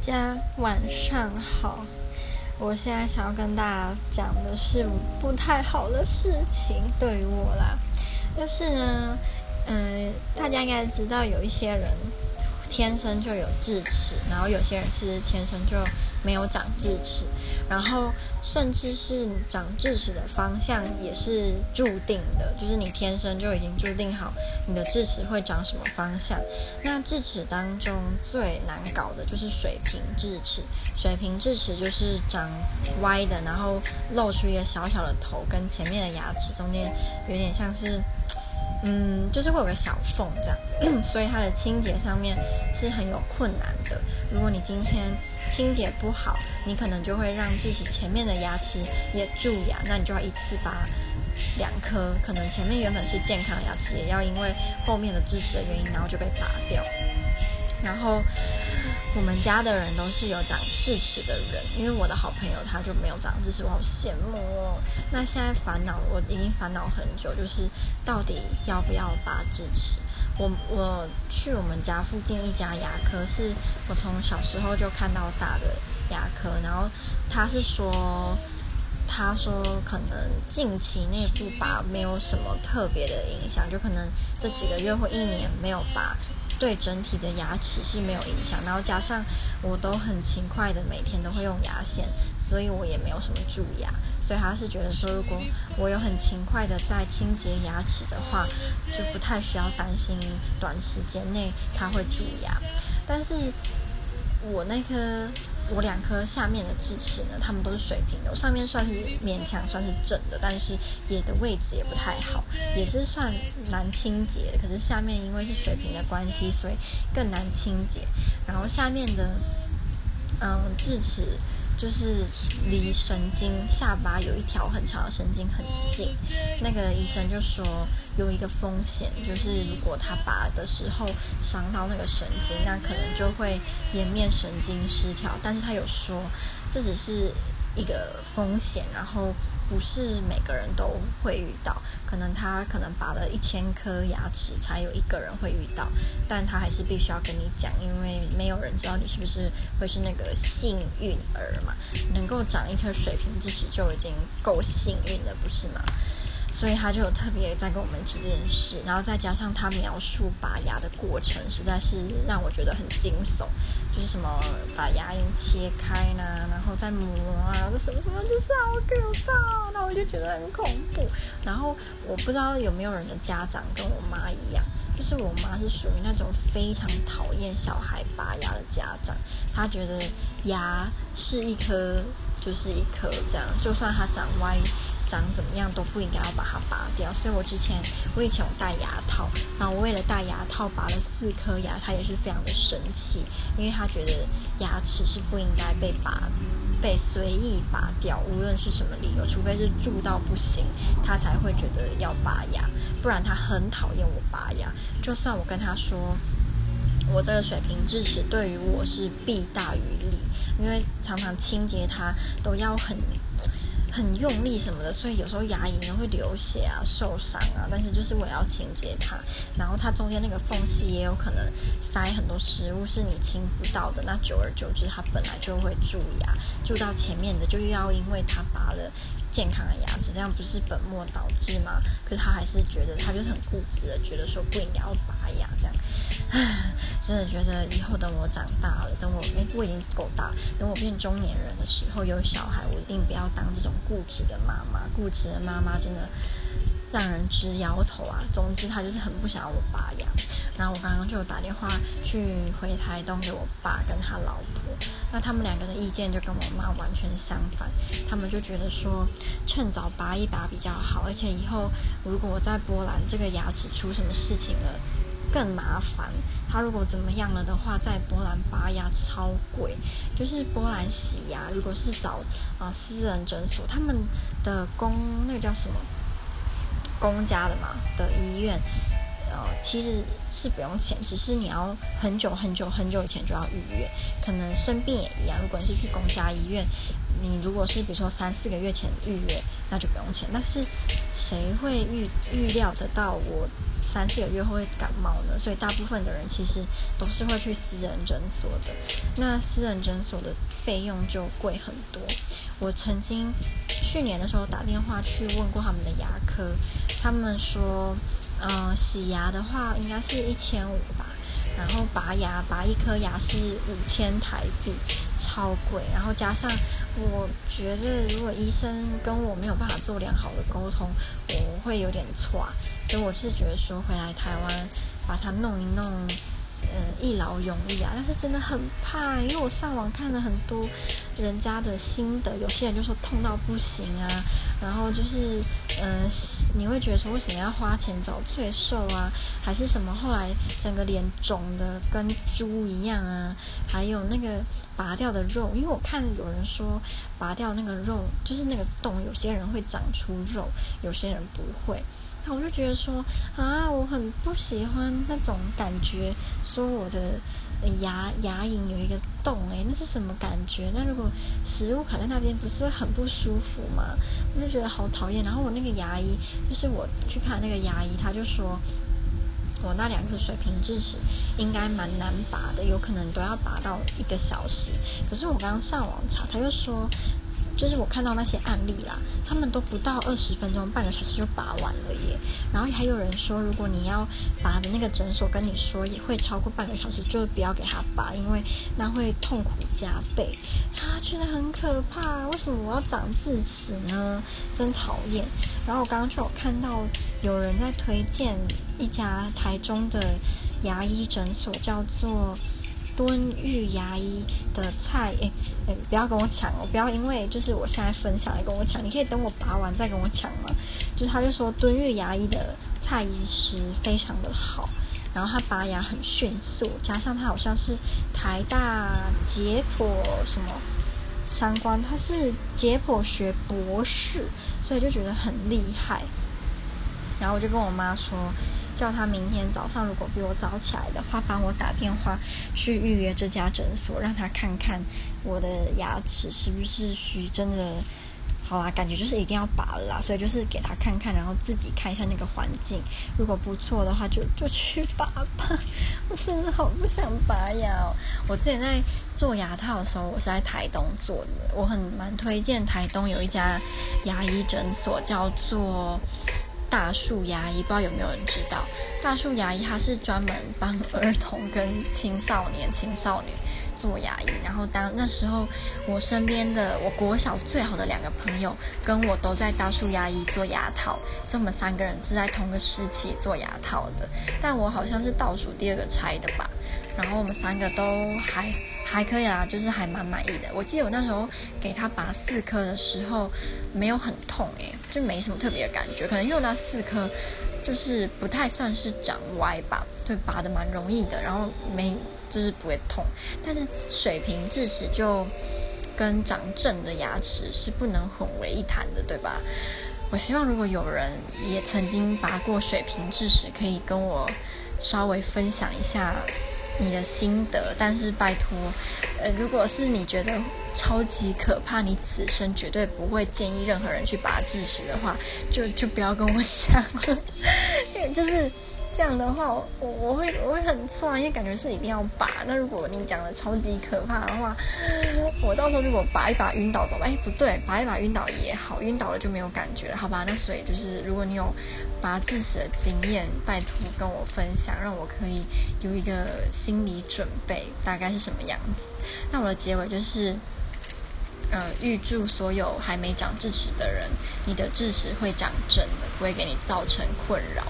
家晚上好，我现在想要跟大家讲的是不太好的事情，对于我啦，就是呢，嗯、呃，大家应该知道有一些人。天生就有智齿，然后有些人是天生就没有长智齿，然后甚至是长智齿的方向也是注定的，就是你天生就已经注定好你的智齿会长什么方向。那智齿当中最难搞的就是水平智齿，水平智齿就是长歪的，然后露出一个小小的头，跟前面的牙齿中间有点像是。嗯，就是会有个小缝这样，所以它的清洁上面是很有困难的。如果你今天清洁不好，你可能就会让智齿前面的牙齿也蛀牙，那你就要一次拔两颗，可能前面原本是健康的牙齿，也要因为后面的智齿的原因，然后就被拔掉。然后我们家的人都是有长智齿的人，因为我的好朋友他就没有长智齿，我好羡慕哦。那现在烦恼，我已经烦恼很久，就是到底要不要拔智齿？我我去我们家附近一家牙科，是我从小时候就看到大的牙科，然后他是说，他说可能近期内不拔没有什么特别的影响，就可能这几个月或一年没有拔。对整体的牙齿是没有影响，然后加上我都很勤快的每天都会用牙线，所以我也没有什么蛀牙，所以他是觉得说，如果我有很勤快的在清洁牙齿的话，就不太需要担心短时间内它会蛀牙，但是我那颗。我两颗下面的智齿呢，它们都是水平的，我上面算是勉强算是正的，但是也的位置也不太好，也是算难清洁的。可是下面因为是水平的关系，所以更难清洁。然后下面的，嗯，智齿。就是离神经下巴有一条很长的神经很近，那个医生就说有一个风险，就是如果他拔的时候伤到那个神经，那可能就会颜面神经失调。但是他有说这只是一个风险，然后。不是每个人都会遇到，可能他可能拔了一千颗牙齿才有一个人会遇到，但他还是必须要跟你讲，因为没有人知道你是不是会是那个幸运儿嘛，能够长一颗水平智齿就已经够幸运了，不是吗？所以他就有特别在跟我们提这件事，然后再加上他描述拔牙的过程，实在是让我觉得很惊悚，就是什么把牙龈切开呢，然后再磨啊，什么什么就是好可怕，那我就觉得很恐怖。然后我不知道有没有人的家长跟我妈一样，就是我妈是属于那种非常讨厌小孩拔牙的家长，她觉得牙是一颗就是一颗这样，就算它长歪。长怎么样都不应该要把它拔掉，所以我之前我以前有戴牙套，然后我为了戴牙套拔了四颗牙，他也是非常的生气，因为他觉得牙齿是不应该被拔，被随意拔掉，无论是什么理由，除非是蛀到不行，他才会觉得要拔牙，不然他很讨厌我拔牙。就算我跟他说，我这个水平智齿对于我是弊大于利，因为常常清洁它都要很。很用力什么的，所以有时候牙龈呢会流血啊、受伤啊。但是就是我要清洁它，然后它中间那个缝隙也有可能塞很多食物是你清不到的。那久而久之，它本来就会蛀牙，蛀到前面的就要因为它拔了健康的牙齿，这样不是本末倒置吗？可是他还是觉得他就是很固执的，觉得说不应该要拔牙这样。唉，真的觉得以后等我长大了，等我哎我已经够大，等我变中年人的时候有小孩，我一定不要当这种。固执的妈妈，固执的妈妈真的让人直摇头啊！总之，他就是很不想要我拔牙。然后我刚刚就打电话去回台东给我爸跟他老婆，那他们两个的意见就跟我妈完全相反。他们就觉得说，趁早拔一拔比较好，而且以后如果我在波兰这个牙齿出什么事情了，更麻烦。他如果怎么样了的话，在波兰拔牙超贵，就是波兰洗牙，如果是找啊、私人诊所，他们的公那个叫什么公家的嘛的医院，其实是不用钱，只是你要很久很久很久以前就要预约。可能生病也一样，如果是去公家医院，你如果是比如说三四个月前预约，那就不用钱。但是谁会预预料得到我三四个月后会感冒呢？所以大部分的人其实都是会去私人诊所的。那私人诊所的费用就贵很多。我曾经去年的时候打电话去问过他们的牙科，他们说。嗯、洗牙的话应该是一千五吧，然后拔牙拔一颗牙是五千台币，超贵。然后加上我觉得，如果医生跟我没有办法做良好的沟通，我会有点错。所以我是觉得说回来台湾把它弄一弄。嗯，一劳永逸啊，但是真的很怕，因为我上网看了很多人家的心得，有些人就说痛到不行啊，然后就是，嗯，你会觉得说为什么要花钱找罪受啊，还是什么？后来整个脸肿的跟猪一样啊，还有那个拔掉的肉，因为我看有人说拔掉那个肉，就是那个洞，有些人会长出肉，有些人不会。我就觉得说啊，我很不喜欢那种感觉，说我的牙牙龈有一个洞，诶，那是什么感觉？那如果食物卡在那边，不是会很不舒服吗？我就觉得好讨厌。然后我那个牙医，就是我去看那个牙医，他就说我那两颗水平智齿应该蛮难拔的，有可能都要拔到一个小时。可是我刚刚上网查，他又说。就是我看到那些案例啦，他们都不到二十分钟，半个小时就拔完了耶。然后还有人说，如果你要拔的那个诊所跟你说也会超过半个小时，就不要给他拔，因为那会痛苦加倍。他觉得很可怕，为什么我要长智齿呢？真讨厌。然后我刚刚就有看到有人在推荐一家台中的牙医诊所，叫做。敦裕牙医的蔡，诶诶，不要跟我抢哦！不要因为就是我现在分享来跟我抢，你可以等我拔完再跟我抢嘛。就是他就说敦裕牙医的蔡医师非常的好，然后他拔牙很迅速，加上他好像是台大解剖什么相关，他是解剖学博士，所以就觉得很厉害。然后我就跟我妈说。叫他明天早上如果比我早起来的话，帮我打电话去预约这家诊所，让他看看我的牙齿是不是需真的好啦，感觉就是一定要拔了啦，所以就是给他看看，然后自己看一下那个环境，如果不错的话就就去拔吧。我真的好不想拔牙哦。我之前在做牙套的时候，我是在台东做的，我很蛮推荐台东有一家牙医诊所，叫做。大树牙医，不知道有没有人知道？大树牙医他是专门帮儿童跟青少年、青少女做牙医。然后当那时候，我身边的我国小最好的两个朋友跟我都在大树牙医做牙套，所以我们三个人是在同个时期做牙套的。但我好像是倒数第二个拆的吧。然后我们三个都还。还可以啦，就是还蛮满意的。我记得我那时候给他拔四颗的时候，没有很痛诶，就没什么特别的感觉。可能因为那四颗就是不太算是长歪吧，对，拔得蛮容易的，然后没就是不会痛。但是水平智齿就跟长正的牙齿是不能混为一谈的，对吧？我希望如果有人也曾经拔过水平智齿，可以跟我稍微分享一下。你的心得，但是拜托，呃，如果是你觉得超级可怕，你此生绝对不会建议任何人去拔智齿的话，就就不要跟我讲了，就是。这样的话，我我会我会很酸，因为感觉是一定要拔。那如果你讲的超级可怕的话，我到时候如果拔一拔晕倒怎么？哎，不对，拔一拔晕倒也好，晕倒了就没有感觉了，好吧？那所以就是，如果你有拔智齿的经验，拜托跟我分享，让我可以有一个心理准备，大概是什么样子。那我的结尾就是，呃，预祝所有还没长智齿的人，你的智齿会长正的，不会给你造成困扰。